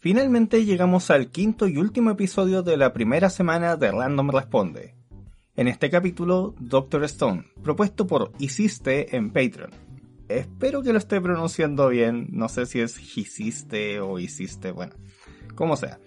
Finalmente llegamos al quinto y último episodio de la primera semana de Random Responde. En este capítulo, Doctor Stone, propuesto por Hiciste en Patreon. Espero que lo esté pronunciando bien, no sé si es Hiciste o Hiciste, bueno, como sea.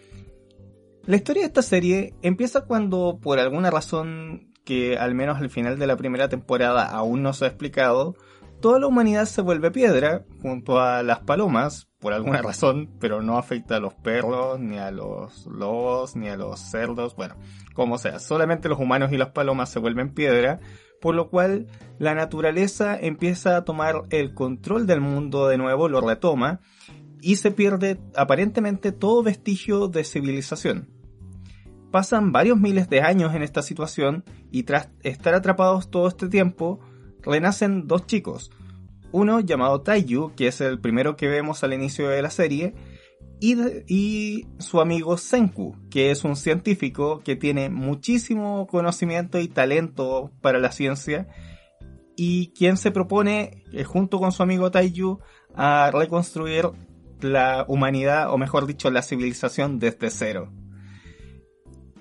La historia de esta serie empieza cuando, por alguna razón que al menos al final de la primera temporada aún no se ha explicado, toda la humanidad se vuelve piedra junto a las palomas por alguna razón, pero no afecta a los perros, ni a los lobos, ni a los cerdos, bueno, como sea, solamente los humanos y las palomas se vuelven piedra, por lo cual la naturaleza empieza a tomar el control del mundo de nuevo, lo retoma, y se pierde aparentemente todo vestigio de civilización. Pasan varios miles de años en esta situación y tras estar atrapados todo este tiempo, renacen dos chicos, uno llamado Taiyu, que es el primero que vemos al inicio de la serie, y, su amigo Senku, que es un científico que tiene muchísimo conocimiento y talento para la ciencia, y quien se propone, eh, junto con su amigo Taiyu, a reconstruir la humanidad, o mejor dicho, la civilización desde cero.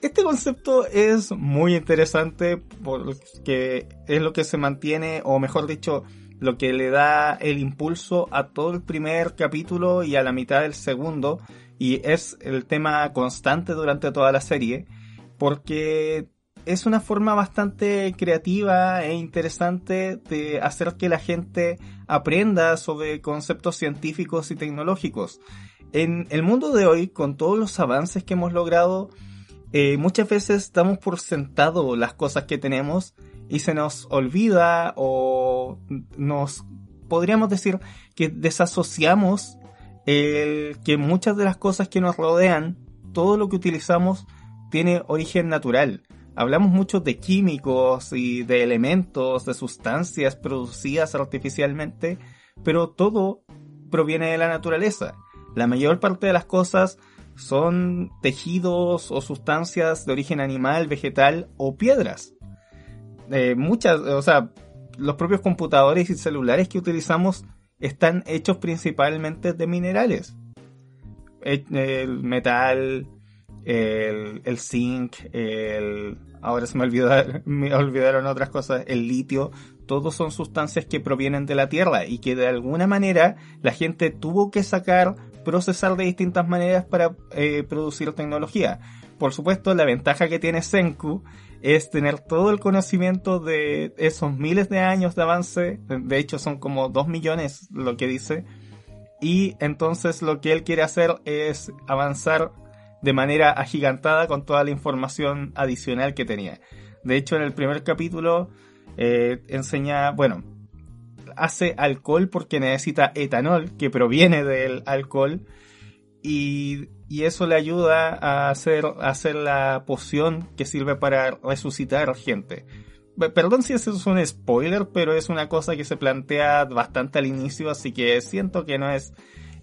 Este concepto es muy interesante porque es lo que se mantiene, o mejor dicho, lo que le da el impulso a todo el primer capítulo y a la mitad del segundo, y es el tema constante durante toda la serie, porque es una forma bastante creativa e interesante de hacer que la gente aprenda sobre conceptos científicos y tecnológicos. En el mundo de hoy, con todos los avances que hemos logrado, eh, muchas veces damos por sentado las cosas que tenemos y se nos olvida o nos podríamos decir que desasociamos el que muchas de las cosas que nos rodean, todo lo que utilizamos tiene origen natural. Hablamos mucho de químicos y de elementos, de sustancias producidas artificialmente, pero todo proviene de la naturaleza. La mayor parte de las cosas son tejidos o sustancias de origen animal, vegetal o piedras. Eh, muchas, o sea, los propios computadores y celulares que utilizamos están hechos principalmente de minerales. Eh, el, metal, el, el zinc, el, ahora se me me olvidaron otras cosas, el litio, todos son sustancias que provienen de la Tierra y que de alguna manera la gente tuvo que sacar, procesar de distintas maneras para eh, producir tecnología. Por supuesto, la ventaja que tiene Senku es tener todo el conocimiento de esos miles de años de avance, de hecho son como dos millones lo que dice, y entonces lo que él quiere hacer es avanzar de manera agigantada con toda la información adicional que tenía. De hecho, en el primer capítulo eh, enseña, bueno, hace alcohol porque necesita etanol que proviene del alcohol y y eso le ayuda a hacer, hacer la poción que sirve para resucitar gente. Perdón si eso es un spoiler, pero es una cosa que se plantea bastante al inicio, así que siento que no es,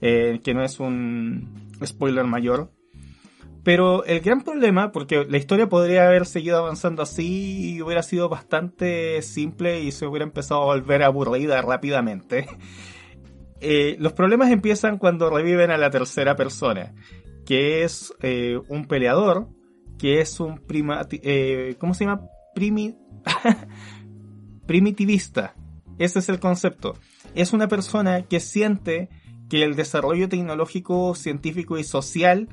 eh, que no es un spoiler mayor. Pero el gran problema, porque la historia podría haber seguido avanzando así y hubiera sido bastante simple y se hubiera empezado a volver aburrida rápidamente. Eh, los problemas empiezan cuando reviven a la tercera persona que es eh, un peleador, que es un prima, eh, ¿cómo se llama? Primi, primitivista. Ese es el concepto. Es una persona que siente que el desarrollo tecnológico, científico y social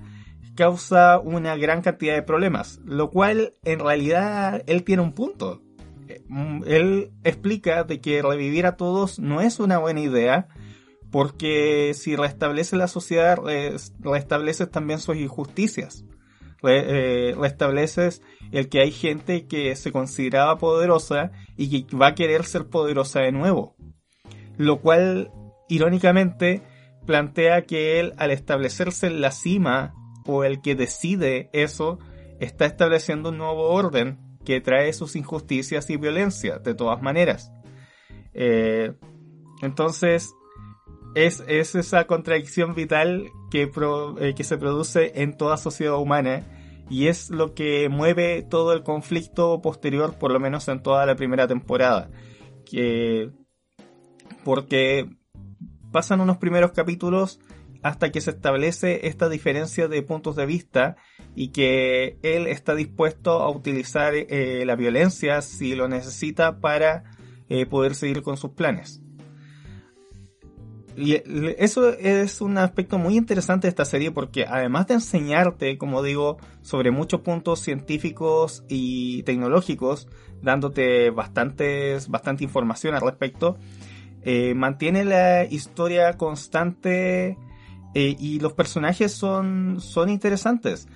causa una gran cantidad de problemas, lo cual en realidad él tiene un punto. Eh, él explica de que revivir a todos no es una buena idea, porque si restablece la sociedad, restableces también sus injusticias. Eh, restableces el que hay gente que se consideraba poderosa y que va a querer ser poderosa de nuevo. Lo cual, irónicamente, plantea que él, al establecerse en la cima o el que decide eso está estableciendo un nuevo orden que trae sus injusticias y violencia de todas maneras. Eh, entonces, es, esa contradicción vital que, eh, que se produce en toda sociedad humana y es lo que mueve todo el conflicto posterior, por lo menos en toda la primera temporada. Que, porque pasan unos primeros capítulos hasta que se establece esta diferencia de puntos de vista y que él está dispuesto a utilizar eh, la violencia si lo necesita para eh, poder seguir con sus planes. Y eso es un aspecto muy interesante de esta serie porque además de enseñarte, como digo, sobre muchos puntos científicos y tecnológicos, dándote bastantes, bastante información al respecto, eh, mantiene la historia constante eh, y los personajes son, son interesantes.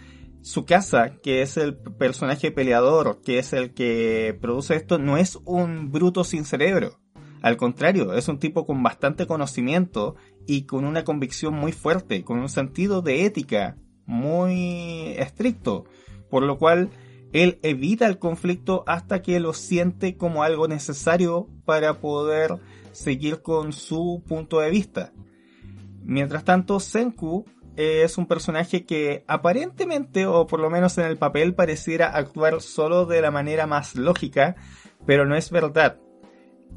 Su casa, que es el personaje peleador, que es el que produce esto, no es un bruto sin cerebro al contrario, es un tipo con bastante conocimiento y con una convicción muy fuerte, con un sentido de ética muy estricto, por lo cual él evita el conflicto hasta que lo siente como algo necesario para poder seguir con su punto de vista. Mientras tanto, Senku es un personaje que aparentemente, o por lo menos en el papel, pareciera actuar solo de la manera más lógica, pero no es verdad.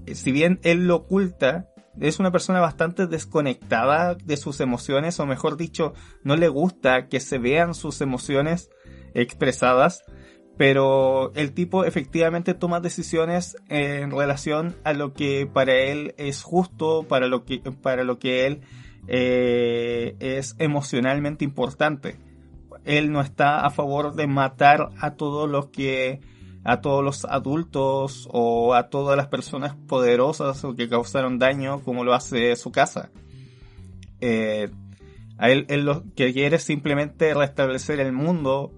Eh, si bien él lo oculta, es una persona bastante desconectada de sus emociones, o mejor dicho, no le gusta que se vean sus emociones expresadas, pero el tipo efectivamente toma decisiones en relación a lo que para él es justo, para lo que, para lo que él eh, es emocionalmente importante. Él no está a favor de matar a todos los que a todos los adultos o a todas las personas poderosas o que causaron daño como lo hace su casa. Eh, a él, lo que quiere es simplemente restablecer el mundo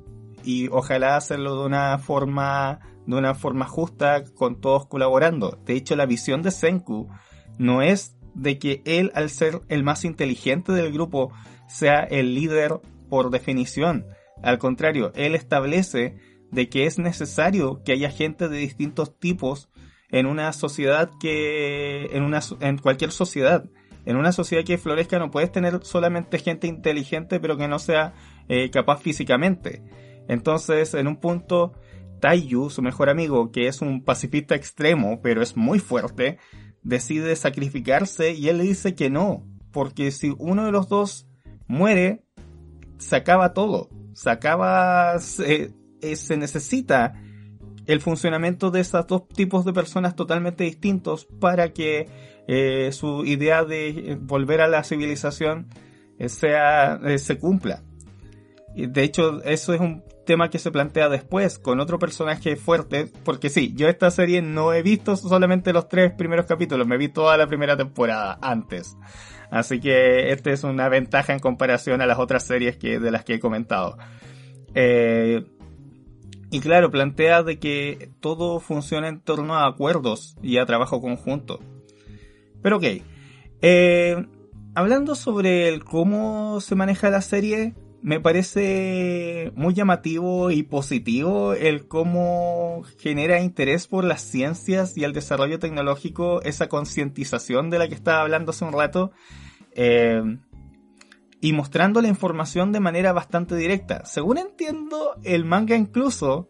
y ojalá hacerlo de una forma de una forma justa con todos colaborando. De hecho, la visión de Senku no es de que él, al ser el más inteligente del grupo, sea el líder por definición. Al contrario, él establece de que es necesario que haya gente de distintos tipos en una sociedad que en una en cualquier sociedad en una sociedad que florezca no puedes tener solamente gente inteligente pero que no sea eh, capaz físicamente entonces en un punto Taiyu su mejor amigo que es un pacifista extremo pero es muy fuerte decide sacrificarse y él le dice que no porque si uno de los dos muere se acaba todo se acaba eh, se necesita el funcionamiento de esos dos tipos de personas totalmente distintos para que eh, su idea de volver a la civilización eh, sea se cumpla. De hecho, eso es un tema que se plantea después con otro personaje fuerte, porque sí, yo esta serie no he visto solamente los tres primeros capítulos, me vi toda la primera temporada antes. Así que esta es una ventaja en comparación a las otras series que, de las que he comentado. Eh, y claro, plantea de que todo funciona en torno a acuerdos y a trabajo conjunto. Pero ok. Eh, hablando sobre el cómo se maneja la serie, me parece muy llamativo y positivo el cómo genera interés por las ciencias y el desarrollo tecnológico, esa concientización de la que estaba hablando hace un rato. Eh, y mostrando la información de manera bastante directa. Según entiendo, el manga incluso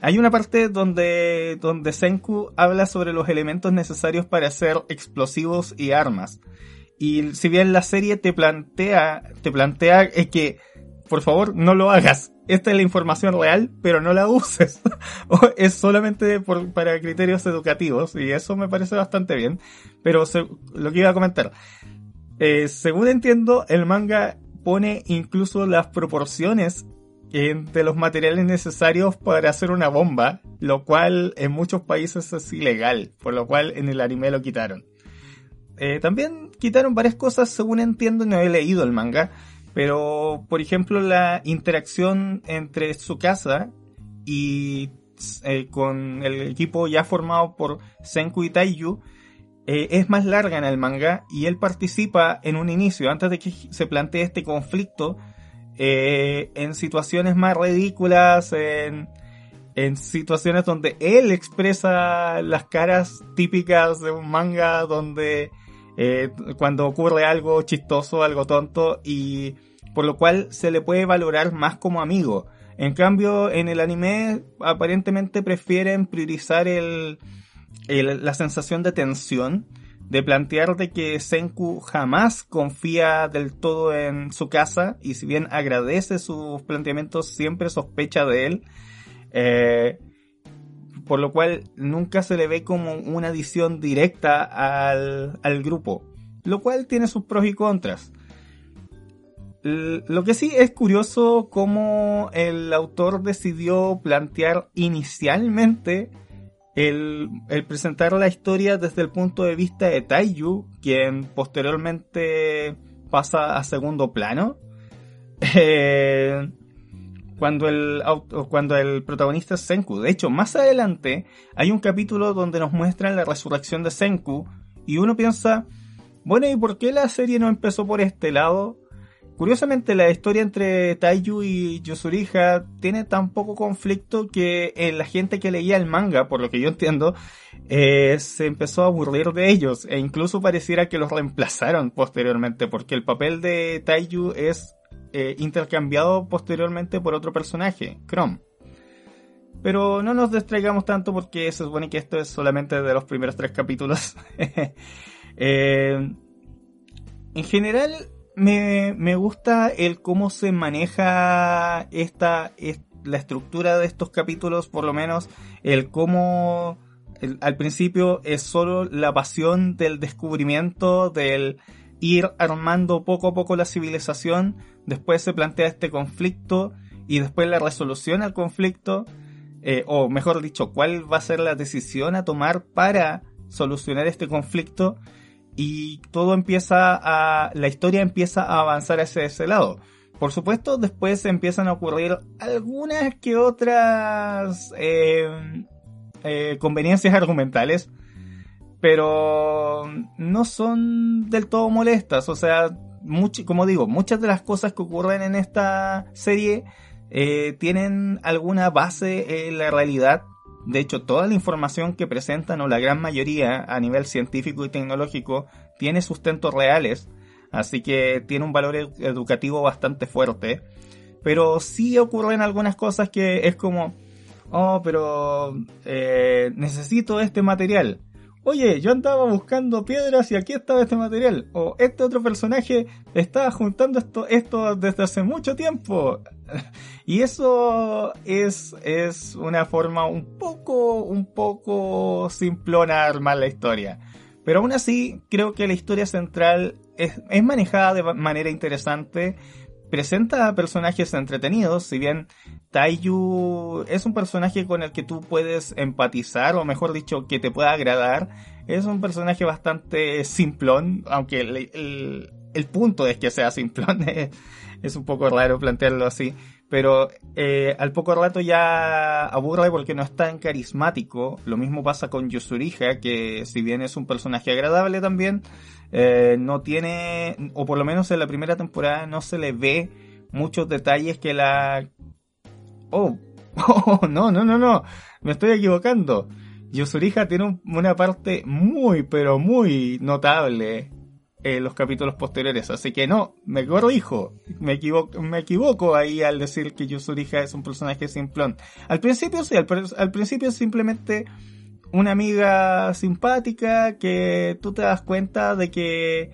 hay una parte donde, donde Senku habla sobre los elementos necesarios para hacer explosivos y armas. Y si bien la serie te plantea, te plantea que, por favor, no lo hagas. Esta es la información real, pero no la uses. es solamente para criterios educativos, y eso me parece bastante bien. Pero lo que iba a comentar, eh, según entiendo, el manga pone incluso las proporciones de los materiales necesarios para hacer una bomba, lo cual en muchos países es ilegal, por lo cual en el anime lo quitaron. Eh, también quitaron varias cosas, según entiendo, no he leído el manga, pero por ejemplo la interacción entre su casa y eh, con el equipo ya formado por Senku y Taiyu eh, es más larga en el manga y él participa en un inicio, antes de que se plantee este conflicto, eh, en situaciones más ridículas, en, en situaciones donde él expresa las caras típicas de un manga, donde eh, cuando ocurre algo chistoso, algo tonto, y por lo cual se le puede valorar más como amigo. En cambio, en el anime aparentemente prefieren priorizar el, la sensación de tensión, de plantear de que Senku jamás confía del todo en su casa y si bien agradece sus planteamientos, siempre sospecha de él. Eh, por lo cual nunca se le ve como una adición directa al, al grupo, lo cual tiene sus pros y contras. Lo que sí es curioso cómo el autor decidió plantear inicialmente el, presentar la historia desde el punto de vista de Taiyu, quien posteriormente pasa a segundo plano. Eh, cuando el, cuando el protagonista es Senku. De hecho, más adelante hay un capítulo donde nos muestran la resurrección de Senku y uno piensa, bueno, ¿y por qué la serie no empezó por este lado? Curiosamente, la historia entre Taiyu y Yusuriha tiene tan poco conflicto que en la gente que leía el manga, por lo que yo entiendo, eh, se empezó a aburrir de ellos e incluso pareciera que los reemplazaron posteriormente, porque el papel de Taiyu es eh, intercambiado posteriormente por otro personaje, Chrome. Pero no nos distraigamos tanto porque se supone que esto es solamente de los primeros tres capítulos. Eh, en general, me, gusta el cómo se maneja esta, la estructura de estos capítulos, por lo menos el cómo al principio es solo la pasión del descubrimiento, del ir armando poco a poco la civilización, después se plantea este conflicto y después la resolución al conflicto, eh, o mejor dicho, cuál va a ser la decisión a tomar para solucionar este conflicto y todo empieza a, la historia empieza a avanzar hacia ese lado. Por supuesto, después empiezan a ocurrir algunas que otras eh, eh, conveniencias argumentales, pero no son del todo molestas. O sea, como digo, muchas de las cosas que ocurren en esta serie eh, tienen alguna base en la realidad de hecho, toda la información que presentan, o la gran mayoría a nivel científico y tecnológico, tiene sustentos reales, así que tiene un valor educativo bastante fuerte. Pero sí ocurren algunas cosas que es como, oh, pero eh, necesito este material. Oye, yo andaba buscando piedras y aquí estaba este material. O este otro personaje estaba juntando esto, esto desde hace mucho tiempo. Y eso es, es una forma un poco, un poco simplona de armar la historia. Pero aún así, creo que la historia central es, es manejada de manera interesante. Presenta personajes entretenidos, si bien Taiyu es un personaje con el que tú puedes empatizar, o mejor dicho, que te pueda agradar. Es un personaje bastante simplón, aunque el, el, punto es que sea simplón. es un poco raro plantearlo así pero eh, al poco rato ya aburre porque no es tan carismático. Lo mismo pasa con Yusuriha, que si bien es un personaje agradable también, eh, no tiene, o por lo menos en la primera temporada no se le ve muchos detalles que la... Oh, oh no, no, no, no, me estoy equivocando. Yusuriha tiene una parte muy, pero muy notable en los capítulos posteriores. Así que no, me corrijo. Me equivoco, me equivoco ahí al decir que Yusuriha es un personaje simplón. Al principio sí, al, al principio es simplemente una amiga simpática que tú te das cuenta de que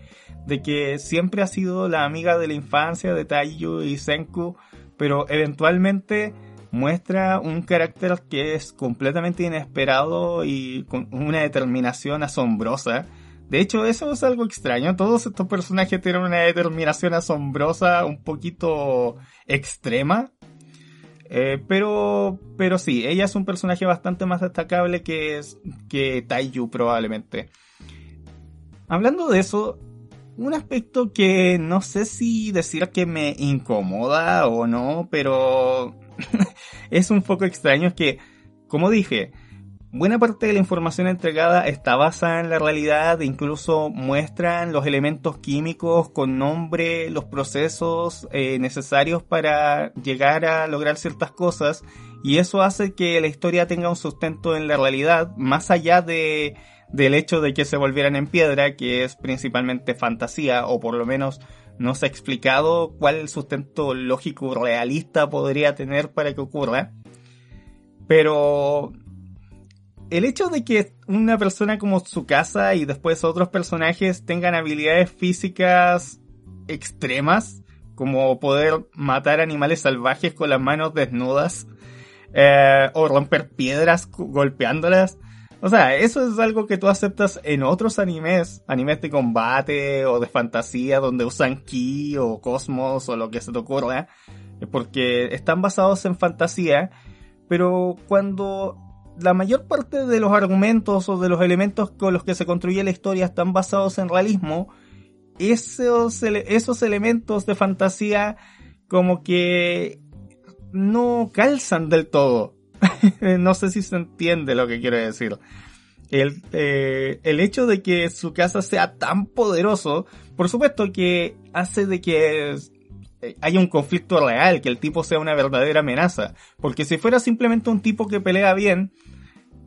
de que siempre ha sido la amiga de la infancia de Taiyu y Senku, pero eventualmente muestra un carácter que es completamente inesperado y con una determinación asombrosa de hecho, eso es algo extraño. Todos estos personajes tienen una determinación asombrosa, un poquito extrema. Eh, pero, pero sí, ella es un personaje bastante más destacable que, que Taiyu probablemente. Hablando de eso, un aspecto que no sé si decir que me incomoda o no, pero es un poco extraño es que, como dije, buena parte de la información entregada está basada en la realidad, incluso muestran los elementos químicos con nombre, los procesos eh, necesarios para llegar a lograr ciertas cosas, y eso hace que la historia tenga un sustento en la realidad, más allá de del hecho de que se volvieran en piedra, que es principalmente fantasía, o por lo menos no se ha explicado cuál sustento lógico realista podría tener para que ocurra. Pero el hecho de que una persona como su casa y después otros personajes tengan habilidades físicas extremas, como poder matar animales salvajes con las manos desnudas, eh, o romper piedras golpeándolas, o sea, eso es algo que tú aceptas en otros animes, animes de combate o de fantasía donde usan ki o cosmos o lo que se te ocurra, porque están basados en fantasía, pero cuando la mayor parte de los argumentos o de los elementos con los que se construye la historia están basados en realismo, esos, esos elementos de fantasía como que no calzan del todo. no sé si se entiende lo que quiero decir. El, eh, el hecho de que su casa sea tan poderoso, por supuesto que hace de que eh, haya un conflicto real, que el tipo sea una verdadera amenaza. Porque si fuera simplemente un tipo que pelea bien,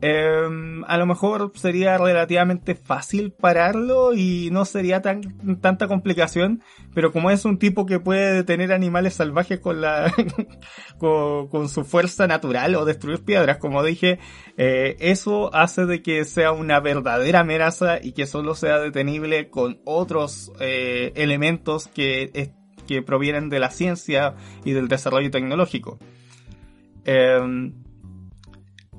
Em, a lo mejor sería relativamente fácil pararlo y no sería tan tanta complicación, pero como es un tipo que puede detener animales salvajes con la con, su fuerza natural o destruir piedras, como dije, eh, eso hace de que sea una verdadera amenaza y que solo sea detenible con otros eh, elementos que, que provienen de la ciencia y del desarrollo tecnológico. Em,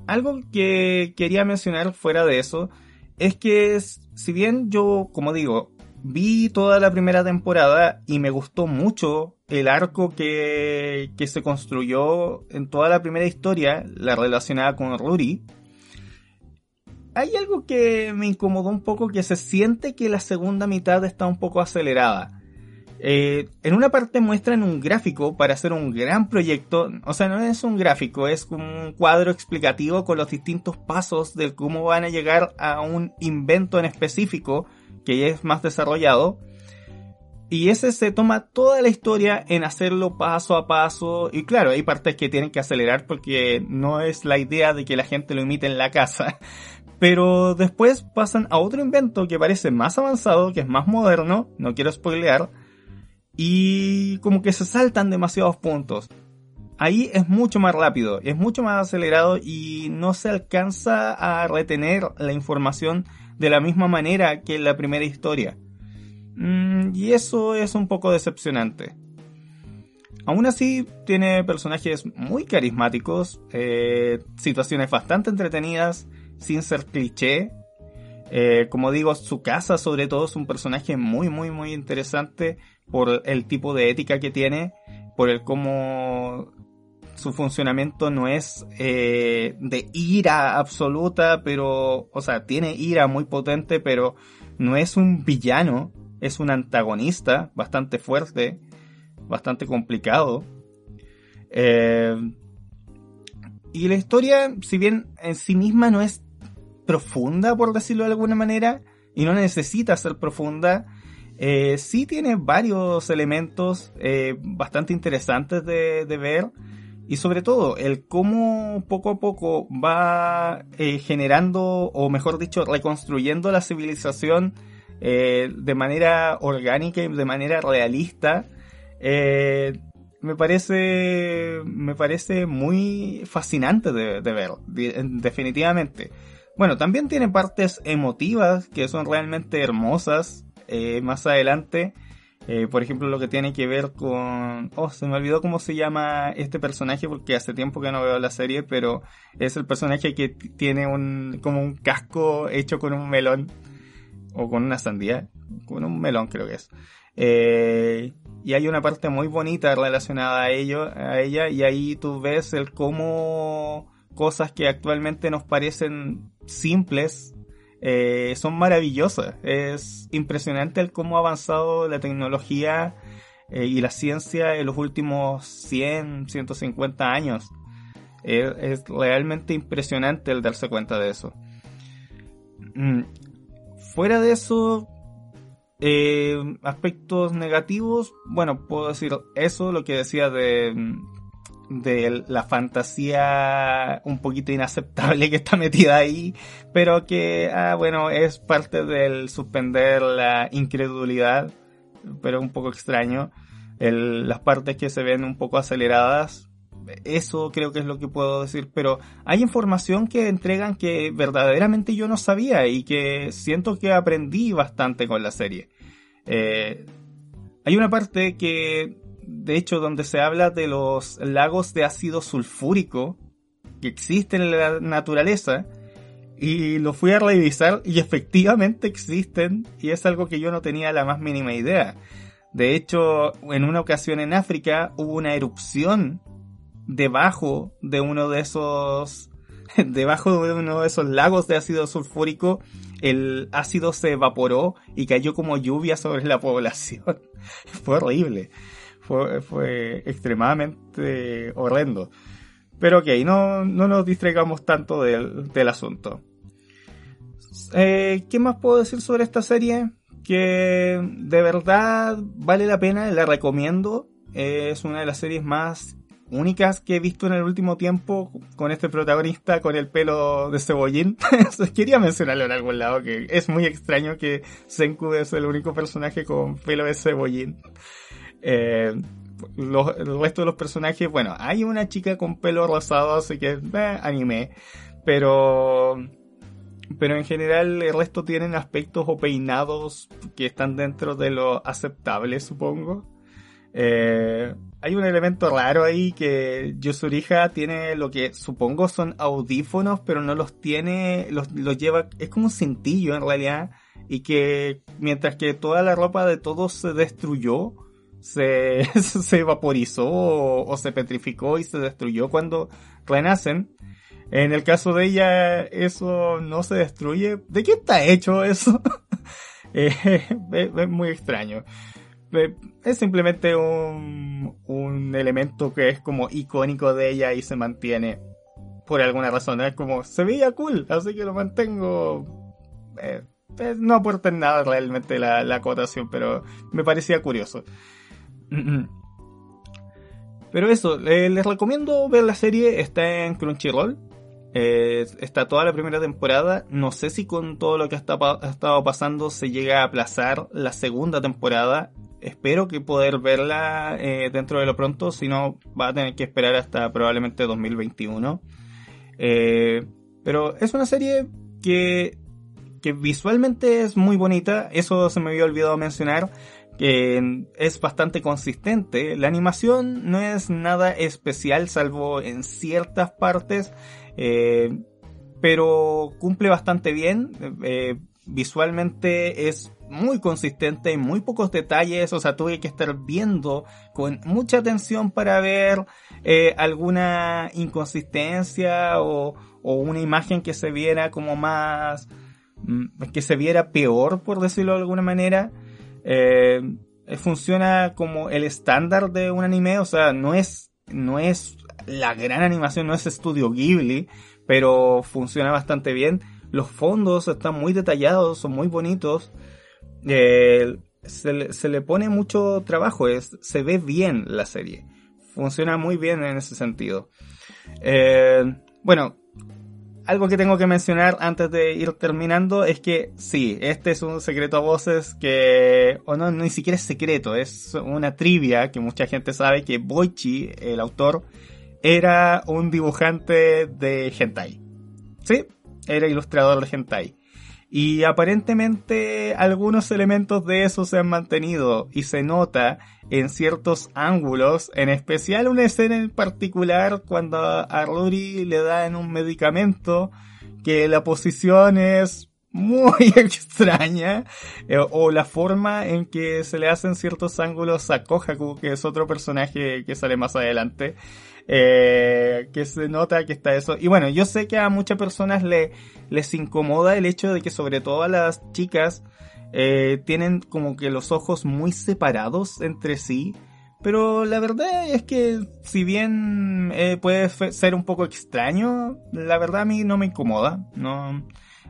algo que quería mencionar fuera de eso es que si bien yo, como digo, vi toda la primera temporada y me gustó mucho el arco que, se construyó en toda la primera historia, la relacionada con Ruri, hay algo que me incomodó un poco, que se siente que la segunda mitad está un poco acelerada. Eh, en una parte muestran un gráfico para hacer un gran proyecto, o sea, no es un gráfico, es un cuadro explicativo con los distintos pasos de cómo van a llegar a un invento en específico que ya es más desarrollado. Y ese se toma toda la historia en hacerlo paso a paso. Y claro, hay partes que tienen que acelerar porque no es la idea de que la gente lo imite en la casa. Pero después pasan a otro invento que parece más avanzado, que es más moderno, no quiero spoilear y como que se saltan demasiados puntos. Ahí es mucho más rápido, es mucho más acelerado y no se alcanza a retener la información de la misma manera que en la primera historia. Mm, y eso es un poco decepcionante. Aún así, tiene personajes muy carismáticos, eh, situaciones bastante entretenidas, sin ser cliché. Eh, como digo, su casa sobre todo es un personaje muy, muy, muy interesante por el tipo de ética que tiene, por el cómo su funcionamiento no es eh, de ira absoluta, pero, o sea, tiene ira muy potente, pero no es un villano, es un antagonista bastante fuerte, bastante complicado. Eh, y la historia, si bien en sí misma no es profunda, por decirlo de alguna manera, y no necesita ser profunda, eh, sí tiene varios elementos eh, bastante interesantes de, ver. Y sobre todo el cómo poco a poco va eh, generando o mejor dicho reconstruyendo la civilización eh, de manera orgánica y de manera realista me parece me parece muy fascinante de, de ver definitivamente. Bueno también tiene partes emotivas que son realmente hermosas eh, más adelante. Eh, por ejemplo, lo que tiene que ver con... Oh, se me olvidó cómo se llama este personaje porque hace tiempo que no veo la serie, pero es el personaje que tiene un como un casco hecho con un melón o con una sandía, con un melón creo que es. Eh, y hay una parte muy bonita relacionada a ello, a ella, y ahí tú ves el cómo cosas que actualmente nos parecen simples eh, son maravillosas. Es impresionante el cómo ha avanzado la tecnología eh, y la ciencia en los últimos 100, 150 años. Es, realmente impresionante el darse cuenta de eso. Mm, fuera de eso, eh, aspectos negativos, bueno, puedo decir eso, lo que decía de, de la fantasía un poquito inaceptable que está metida ahí, pero que, ah, bueno, es parte del suspender la incredulidad, pero un poco extraño. las partes que se ven un poco aceleradas, eso creo que es lo que puedo decir, pero hay información que entregan que verdaderamente yo no sabía y que siento que aprendí bastante con la serie. Eh, hay una parte que, de hecho, donde se habla de los lagos de ácido sulfúrico que existen en la naturaleza, y lo fui a revisar y efectivamente existen y es algo que yo no tenía la más mínima idea. De hecho, en una ocasión en África hubo una erupción debajo de uno de esos debajo de uno de esos lagos de ácido sulfúrico el ácido se evaporó y cayó como lluvia sobre la población. fue horrible. Fue, extremadamente horrendo. Pero ok, no, no nos distraigamos tanto del, del asunto. Eh, ¿Qué más puedo decir sobre esta serie? Que de verdad vale la pena, la recomiendo. es una de las series más únicas que he visto en el último tiempo con este protagonista con el pelo de cebollín. Quería mencionarlo en algún lado, que es muy extraño que Senku es el único personaje con pelo de cebollín. Eh, los, el resto de los personajes, bueno, hay una chica con pelo rosado, así que eh, anime. Pero pero en general el resto tienen aspectos o peinados que están dentro de lo aceptable, supongo. Eh, hay un elemento raro ahí que Yosurija tiene lo que supongo son audífonos, pero no los tiene, los, los lleva, es como un cintillo en realidad, y que mientras que toda la ropa de todos se destruyó, se, se vaporizó o, se petrificó y se destruyó cuando renacen. En el caso de ella, eso no se destruye. ¿De qué está hecho eso? Eh, es muy extraño es simplemente un, un elemento que es como icónico de ella y se mantiene por alguna razón. Es como, se veía cool, así que lo mantengo. Eh, eh, no aporta nada realmente la, la acotación, pero me parecía curioso. Pero eso, les recomiendo ver la serie, está en Crunchyroll. Eh, está toda la primera temporada. No sé si con todo lo que ha estado pasando se llega a aplazar la segunda temporada espero que poder verla eh, dentro de lo pronto, si no va a tener que esperar hasta probablemente 2021. Eh, pero es una serie que, que visualmente es muy bonita, eso se me había olvidado mencionar, que es bastante consistente. La animación no es nada especial salvo en ciertas partes, eh, pero cumple bastante bien. visualmente es muy consistente, muy pocos detalles, o sea, tuve que estar viendo con mucha atención para ver eh, alguna inconsistencia o, o, una imagen que se viera como más, mm, que se viera peor, por decirlo de alguna manera. Eh, funciona como el estándar de un anime, o sea, no es, no es la gran animación, no es estudio Ghibli, pero funciona bastante bien. Los fondos están muy detallados, son muy bonitos. Eh, se, le, se, le, pone mucho trabajo, es, se ve bien la serie. Funciona muy bien en ese sentido. Eh, bueno, algo que tengo que mencionar antes de ir terminando es que sí, este es un secreto a voces que, o no, ni siquiera es secreto, es una trivia que mucha gente sabe que Boichi, el autor, era un dibujante de hentai. Sí, era ilustrador de hentai. Y aparentemente algunos elementos de eso se han mantenido y se nota en ciertos ángulos, en especial una escena en particular cuando a Rory le dan un medicamento que la posición es muy extraña eh, o la forma en que se le hacen ciertos ángulos a Kohaku, que es otro personaje que sale más adelante, eh, que se nota que está eso. Y bueno, yo sé que a muchas personas le, les incomoda el hecho de que sobre todo a las chicas eh, tienen como que los ojos muy separados entre sí. Pero la verdad es que si bien eh, puede ser un poco extraño, la verdad a mí no me incomoda. No,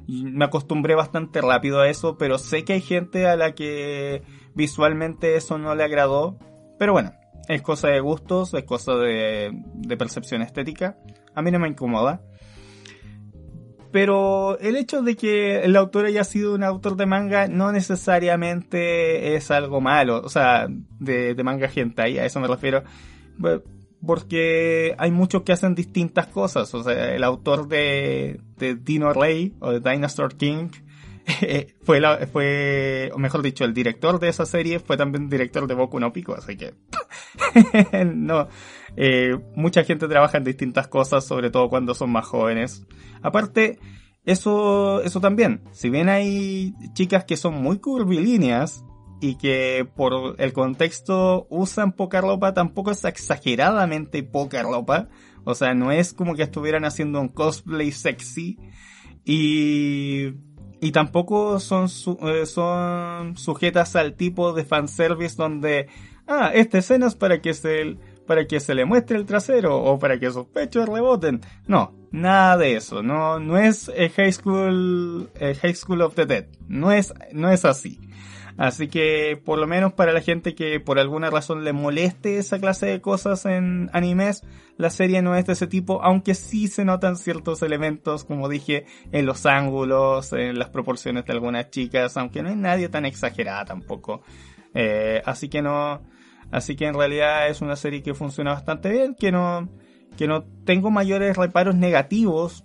me acostumbré bastante rápido a eso, pero sé que hay gente a la que visualmente eso no le agradó. Pero bueno, es cosa de gustos, es cosa de, de percepción estética. A mí no me incomoda. Pero el hecho de que el autor haya sido un autor de manga no necesariamente es algo malo. O sea, de, de manga hentai, a eso me refiero. Porque hay muchos que hacen distintas cosas. O sea, el autor de, de Dino Rey o de Dinosaur King fue, la, fue, o mejor dicho, el director de esa serie fue también director de Boku no Pico, así que no, eh, mucha gente trabaja en distintas cosas, sobre todo cuando son más jóvenes. Aparte, eso, eso también, si bien hay chicas que son muy curvilíneas y que por el contexto usan poca ropa, tampoco es exageradamente poca ropa. O sea, no es como que estuvieran haciendo un cosplay sexy. Y y tampoco son, eh, son sujetas al tipo de fanservice donde, ah, esta escena es para que se, para que se le muestre el trasero o para que sus pechos reboten. No, nada de eso. No, no es High School, High School of the Dead. No es, no es así. Así que, por lo menos para la gente que por alguna razón le moleste esa clase de cosas en animes, la serie no es de ese tipo, aunque sí se notan ciertos elementos, como dije, en los ángulos, en las proporciones de algunas chicas, aunque no hay nadie tan exagerada tampoco. Eh, así que no, así que en realidad es una serie que funciona bastante bien, que no, que no tengo mayores reparos negativos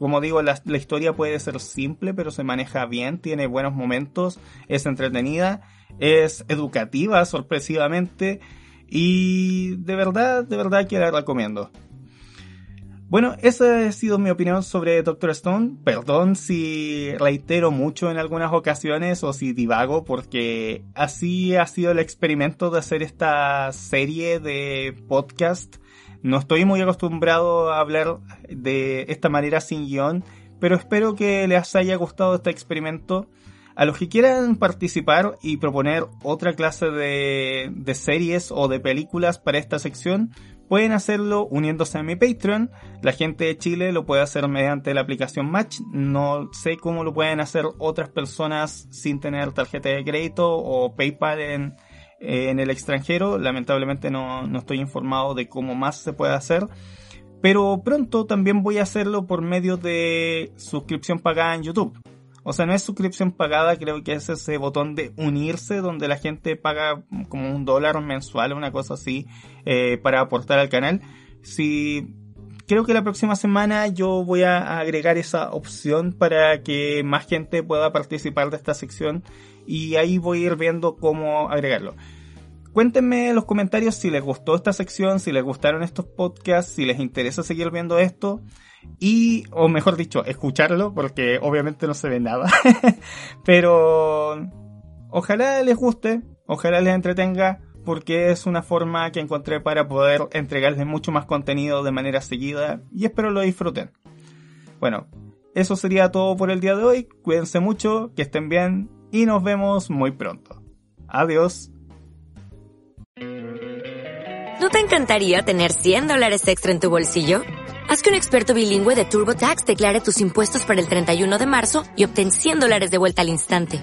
como digo, la, historia puede ser simple, pero se maneja bien, tiene buenos momentos, es entretenida, es educativa sorpresivamente y de verdad, de verdad que la recomiendo. Bueno, esa ha sido mi opinión sobre Doctor Stone. Perdón si reitero mucho en algunas ocasiones o si divago porque así ha sido el experimento de hacer esta serie de podcast no estoy muy acostumbrado a hablar de esta manera sin guion, pero espero que les haya gustado este experimento. A los que quieran participar y proponer otra clase de, de series o de películas para esta sección, pueden hacerlo uniéndose a mi Patreon. La gente de Chile lo puede hacer mediante la aplicación Match. No sé cómo lo pueden hacer otras personas sin tener tarjeta de crédito o PayPal en, eh, en el extranjero. Lamentablemente no, no estoy informado de cómo más se puede hacer. Pero pronto también voy a hacerlo por medio de suscripción pagada en YouTube. O sea, no es suscripción pagada, creo que es ese botón de unirse donde la gente paga como un dólar mensual una cosa así eh, para aportar al canal. Si creo que la próxima semana yo voy a agregar esa opción para que más gente pueda participar de esta sección y ahí voy a ir viendo cómo agregarlo. Cuéntenme en los comentarios si les gustó esta sección, si les gustaron estos podcasts, si les interesa seguir viendo esto y, o mejor dicho, escucharlo, porque obviamente no se ve nada. Pero ojalá les guste, ojalá les entretenga, porque es una forma que encontré para poder entregarles mucho más contenido de manera seguida y espero lo disfruten. Bueno, eso sería todo por el día de hoy. Cuídense mucho, que estén bien y nos vemos muy pronto. Adiós. ¿No te encantaría tener 100 dólares extra en tu bolsillo? Haz que un experto bilingüe de TurboTax declare tus impuestos para el 31 de marzo y obtén 100 dólares de vuelta al instante.